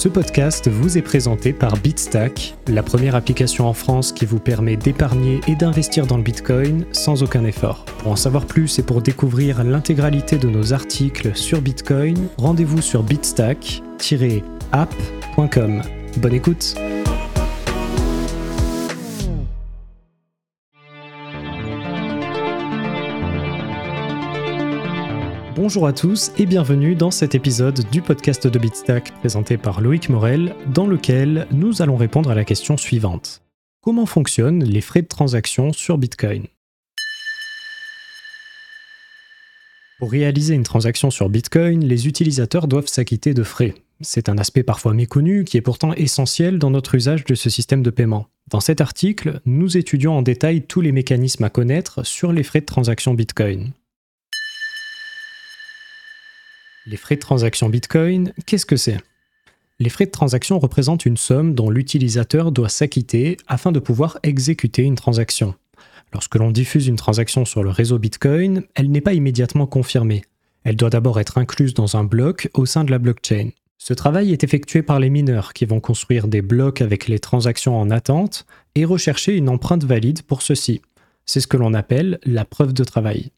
Ce podcast vous est présenté par Bitstack, la première application en France qui vous permet d'épargner et d'investir dans le Bitcoin sans aucun effort. Pour en savoir plus et pour découvrir l'intégralité de nos articles sur Bitcoin, rendez-vous sur bitstack-app.com. Bonne écoute Bonjour à tous et bienvenue dans cet épisode du podcast de Bitstack présenté par Loïc Morel, dans lequel nous allons répondre à la question suivante. Comment fonctionnent les frais de transaction sur Bitcoin? Pour réaliser une transaction sur Bitcoin, les utilisateurs doivent s'acquitter de frais. C'est un aspect parfois méconnu qui est pourtant essentiel dans notre usage de ce système de paiement. Dans cet article, nous étudions en détail tous les mécanismes à connaître sur les frais de transaction Bitcoin. Les frais de transaction Bitcoin, qu'est-ce que c'est? Les frais de transaction représentent une somme dont l'utilisateur doit s'acquitter afin de pouvoir exécuter une transaction. Lorsque l'on diffuse une transaction sur le réseau Bitcoin, elle n'est pas immédiatement confirmée. Elle doit d'abord être incluse dans un bloc au sein de la blockchain. Ce travail est effectué par les mineurs qui vont construire des blocs avec les transactions en attente et rechercher une empreinte valide pour ceci. C'est ce que l'on appelle la preuve de travail.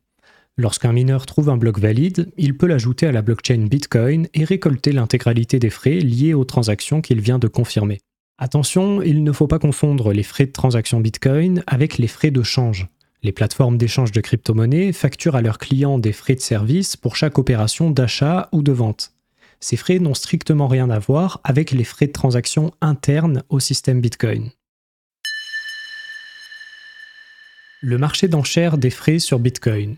Lorsqu'un mineur trouve un bloc valide, il peut l'ajouter à la blockchain Bitcoin et récolter l'intégralité des frais liés aux transactions qu'il vient de confirmer. Attention, il ne faut pas confondre les frais de transaction Bitcoin avec les frais de change. Les plateformes d'échange de crypto-monnaies facturent à leurs clients des frais de service pour chaque opération d'achat ou de vente. Ces frais n'ont strictement rien à voir avec les frais de transaction internes au système Bitcoin. Le marché d'enchères des frais sur Bitcoin.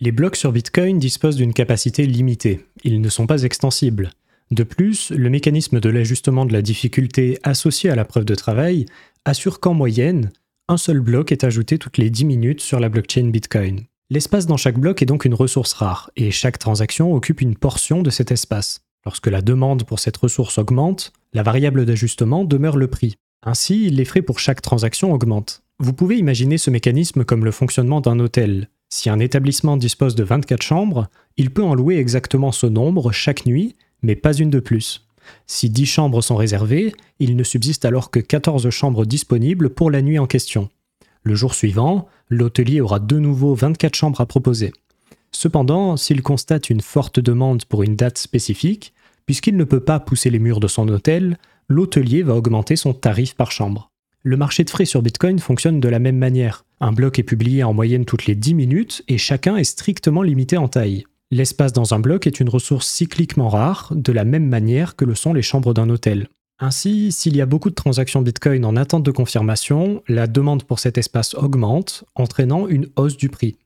Les blocs sur Bitcoin disposent d'une capacité limitée, ils ne sont pas extensibles. De plus, le mécanisme de l'ajustement de la difficulté associé à la preuve de travail assure qu'en moyenne, un seul bloc est ajouté toutes les 10 minutes sur la blockchain Bitcoin. L'espace dans chaque bloc est donc une ressource rare, et chaque transaction occupe une portion de cet espace. Lorsque la demande pour cette ressource augmente, la variable d'ajustement demeure le prix. Ainsi, les frais pour chaque transaction augmentent. Vous pouvez imaginer ce mécanisme comme le fonctionnement d'un hôtel. Si un établissement dispose de 24 chambres, il peut en louer exactement ce nombre chaque nuit, mais pas une de plus. Si 10 chambres sont réservées, il ne subsiste alors que 14 chambres disponibles pour la nuit en question. Le jour suivant, l'hôtelier aura de nouveau 24 chambres à proposer. Cependant, s'il constate une forte demande pour une date spécifique, puisqu'il ne peut pas pousser les murs de son hôtel, l'hôtelier va augmenter son tarif par chambre. Le marché de frais sur Bitcoin fonctionne de la même manière. Un bloc est publié en moyenne toutes les 10 minutes et chacun est strictement limité en taille. L'espace dans un bloc est une ressource cycliquement rare, de la même manière que le sont les chambres d'un hôtel. Ainsi, s'il y a beaucoup de transactions Bitcoin en attente de confirmation, la demande pour cet espace augmente, entraînant une hausse du prix.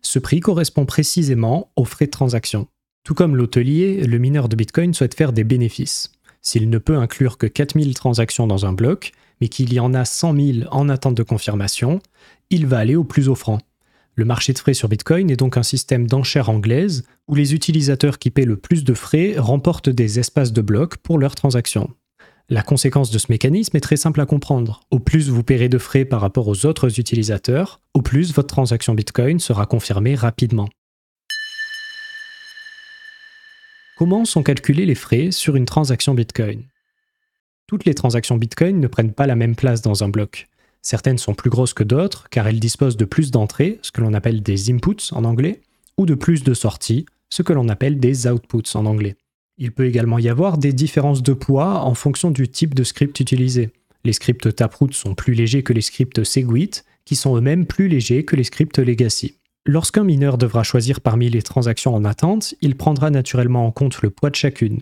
Ce prix correspond précisément aux frais de transaction. Tout comme l'hôtelier, le mineur de Bitcoin souhaite faire des bénéfices. S'il ne peut inclure que 4000 transactions dans un bloc, mais qu'il y en a 100 000 en attente de confirmation, il va aller au plus offrant. Le marché de frais sur Bitcoin est donc un système d'enchères anglaise où les utilisateurs qui paient le plus de frais remportent des espaces de blocs pour leurs transactions. La conséquence de ce mécanisme est très simple à comprendre. Au plus vous paierez de frais par rapport aux autres utilisateurs, au plus votre transaction Bitcoin sera confirmée rapidement. Comment sont calculés les frais sur une transaction Bitcoin? Toutes les transactions Bitcoin ne prennent pas la même place dans un bloc. Certaines sont plus grosses que d'autres car elles disposent de plus d'entrées, ce que l'on appelle des inputs en anglais, ou de plus de sorties, ce que l'on appelle des outputs en anglais. Il peut également y avoir des différences de poids en fonction du type de script utilisé. Les scripts Taproot sont plus légers que les scripts Segwit, qui sont eux-mêmes plus légers que les scripts Legacy. Lorsqu'un mineur devra choisir parmi les transactions en attente, il prendra naturellement en compte le poids de chacune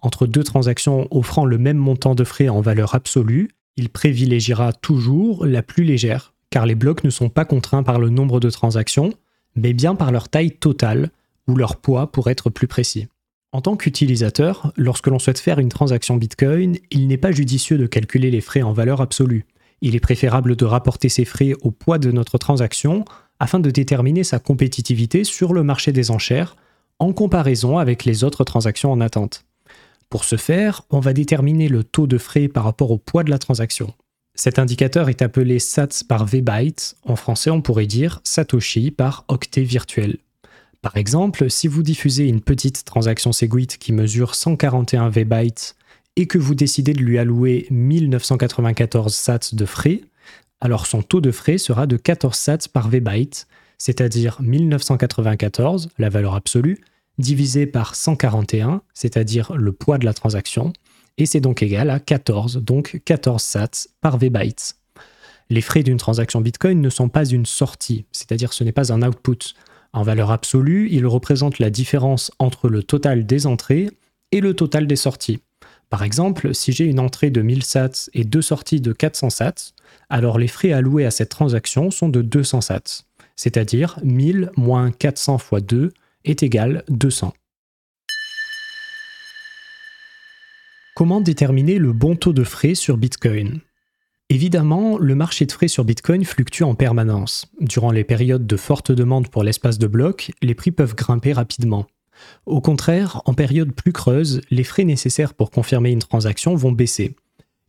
entre deux transactions offrant le même montant de frais en valeur absolue, il privilégiera toujours la plus légère, car les blocs ne sont pas contraints par le nombre de transactions, mais bien par leur taille totale, ou leur poids pour être plus précis. En tant qu'utilisateur, lorsque l'on souhaite faire une transaction Bitcoin, il n'est pas judicieux de calculer les frais en valeur absolue. Il est préférable de rapporter ces frais au poids de notre transaction afin de déterminer sa compétitivité sur le marché des enchères en comparaison avec les autres transactions en attente. Pour ce faire, on va déterminer le taux de frais par rapport au poids de la transaction. Cet indicateur est appelé Sats par VByte, en français on pourrait dire Satoshi par octet virtuel. Par exemple, si vous diffusez une petite transaction Segwit qui mesure 141 VBytes et que vous décidez de lui allouer 1994 sats de frais, alors son taux de frais sera de 14 sats par V-byte, c'est-à-dire 1994, la valeur absolue, divisé par 141, c'est-à-dire le poids de la transaction, et c'est donc égal à 14, donc 14 sats par V-byte. Les frais d'une transaction Bitcoin ne sont pas une sortie, c'est-à-dire ce n'est pas un output. En valeur absolue, ils représentent la différence entre le total des entrées et le total des sorties. Par exemple, si j'ai une entrée de 1000 sats et deux sorties de 400 sats, alors les frais alloués à cette transaction sont de 200 sats, c'est-à-dire 1000 moins 400 fois 2 est égal 200. Comment déterminer le bon taux de frais sur Bitcoin? Évidemment, le marché de frais sur Bitcoin fluctue en permanence. Durant les périodes de forte demande pour l'espace de blocs, les prix peuvent grimper rapidement. Au contraire, en période plus creuse, les frais nécessaires pour confirmer une transaction vont baisser.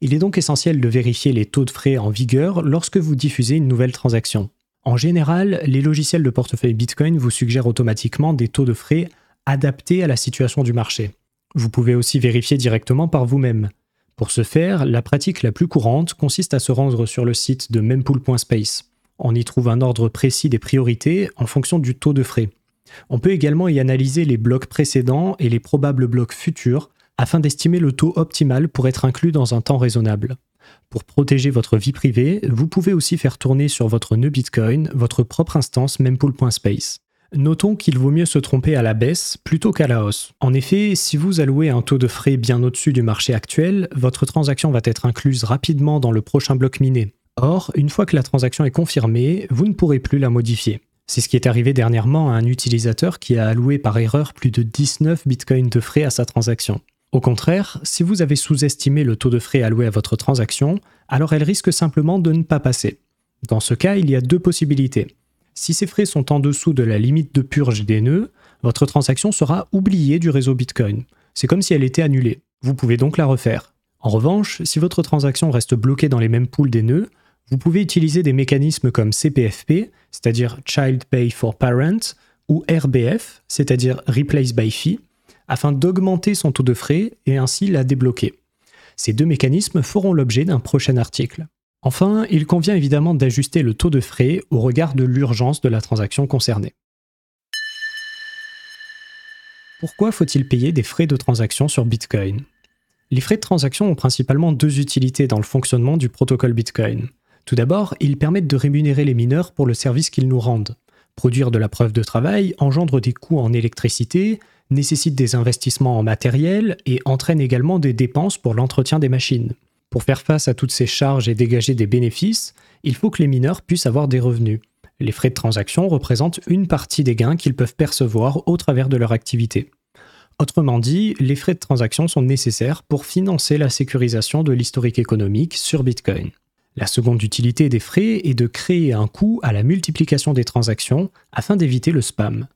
Il est donc essentiel de vérifier les taux de frais en vigueur lorsque vous diffusez une nouvelle transaction. En général, les logiciels de portefeuille Bitcoin vous suggèrent automatiquement des taux de frais adaptés à la situation du marché. Vous pouvez aussi vérifier directement par vous-même. Pour ce faire, la pratique la plus courante consiste à se rendre sur le site de mempool.space. On y trouve un ordre précis des priorités en fonction du taux de frais. On peut également y analyser les blocs précédents et les probables blocs futurs afin d'estimer le taux optimal pour être inclus dans un temps raisonnable. Pour protéger votre vie privée, vous pouvez aussi faire tourner sur votre nœud Bitcoin votre propre instance mempool.space. Notons qu'il vaut mieux se tromper à la baisse plutôt qu'à la hausse. En effet, si vous allouez un taux de frais bien au-dessus du marché actuel, votre transaction va être incluse rapidement dans le prochain bloc miné. Or, une fois que la transaction est confirmée, vous ne pourrez plus la modifier. C'est ce qui est arrivé dernièrement à un utilisateur qui a alloué par erreur plus de 19 bitcoins de frais à sa transaction. Au contraire, si vous avez sous-estimé le taux de frais alloué à votre transaction, alors elle risque simplement de ne pas passer. Dans ce cas, il y a deux possibilités. Si ces frais sont en dessous de la limite de purge des nœuds, votre transaction sera oubliée du réseau Bitcoin. C'est comme si elle était annulée. Vous pouvez donc la refaire. En revanche, si votre transaction reste bloquée dans les mêmes pools des nœuds, vous pouvez utiliser des mécanismes comme CPFP, c'est-à-dire Child Pay for Parent, ou RBF, c'est-à-dire Replace by Fee, afin d'augmenter son taux de frais et ainsi la débloquer. Ces deux mécanismes feront l'objet d'un prochain article. Enfin, il convient évidemment d'ajuster le taux de frais au regard de l'urgence de la transaction concernée. Pourquoi faut-il payer des frais de transaction sur Bitcoin? Les frais de transaction ont principalement deux utilités dans le fonctionnement du protocole Bitcoin. Tout d'abord, ils permettent de rémunérer les mineurs pour le service qu'ils nous rendent. Produire de la preuve de travail engendre des coûts en électricité, nécessite des investissements en matériel et entraîne également des dépenses pour l'entretien des machines. Pour faire face à toutes ces charges et dégager des bénéfices, il faut que les mineurs puissent avoir des revenus. Les frais de transaction représentent une partie des gains qu'ils peuvent percevoir au travers de leur activité. Autrement dit, les frais de transaction sont nécessaires pour financer la sécurisation de l'historique économique sur Bitcoin. La seconde utilité des frais est de créer un coût à la multiplication des transactions afin d'éviter le spam.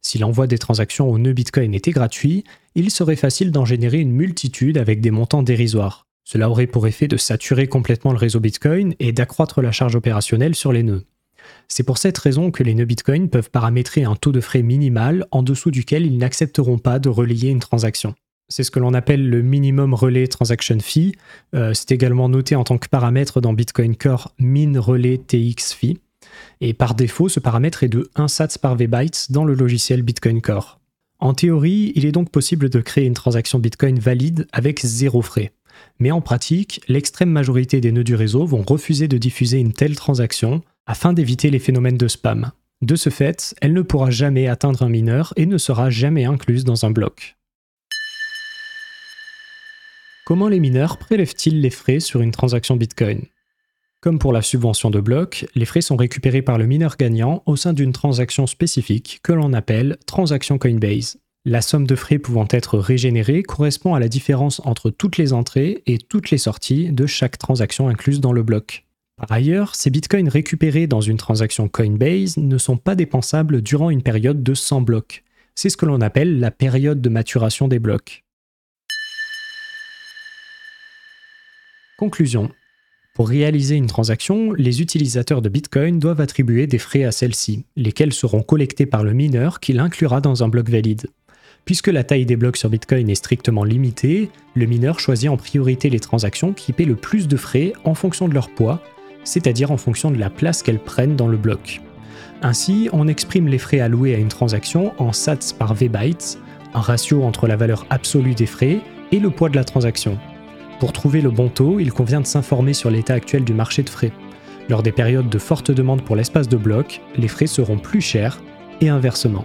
Si l'envoi des transactions au nœud Bitcoin était gratuit, il serait facile d'en générer une multitude avec des montants dérisoires. Cela aurait pour effet de saturer complètement le réseau Bitcoin et d'accroître la charge opérationnelle sur les nœuds. C'est pour cette raison que les nœuds Bitcoin peuvent paramétrer un taux de frais minimal en dessous duquel ils n'accepteront pas de relayer une transaction. C'est ce que l'on appelle le minimum relay transaction fee. Euh, c'est également noté en tant que paramètre dans Bitcoin Core min relay TX fee et par défaut, ce paramètre est de 1 sats par VBytes dans le logiciel Bitcoin Core. En théorie, il est donc possible de créer une transaction Bitcoin valide avec zéro frais. Mais en pratique, l'extrême majorité des nœuds du réseau vont refuser de diffuser une telle transaction afin d'éviter les phénomènes de spam. De ce fait, elle ne pourra jamais atteindre un mineur et ne sera jamais incluse dans un bloc. Comment les mineurs prélèvent-ils les frais sur une transaction Bitcoin? Comme pour la subvention de bloc, les frais sont récupérés par le mineur gagnant au sein d'une transaction spécifique que l'on appelle transaction Coinbase. La somme de frais pouvant être régénérée correspond à la différence entre toutes les entrées et toutes les sorties de chaque transaction incluse dans le bloc. Par ailleurs, ces bitcoins récupérés dans une transaction Coinbase ne sont pas dépensables durant une période de 100 blocs. C'est ce que l'on appelle la période de maturation des blocs. Conclusion. Pour réaliser une transaction, les utilisateurs de Bitcoin doivent attribuer des frais à celle-ci, lesquels seront collectés par le mineur qui l'inclura dans un bloc valide. Puisque la taille des blocs sur Bitcoin est strictement limitée, le mineur choisit en priorité les transactions qui paient le plus de frais en fonction de leur poids, c'est-à-dire en fonction de la place qu'elles prennent dans le bloc. Ainsi, on exprime les frais alloués à une transaction en sats par V-bytes, un ratio entre la valeur absolue des frais et le poids de la transaction. Pour trouver le bon taux, il convient de s'informer sur l'état actuel du marché de frais. Lors des périodes de forte demande pour l'espace de bloc, les frais seront plus chers et inversement.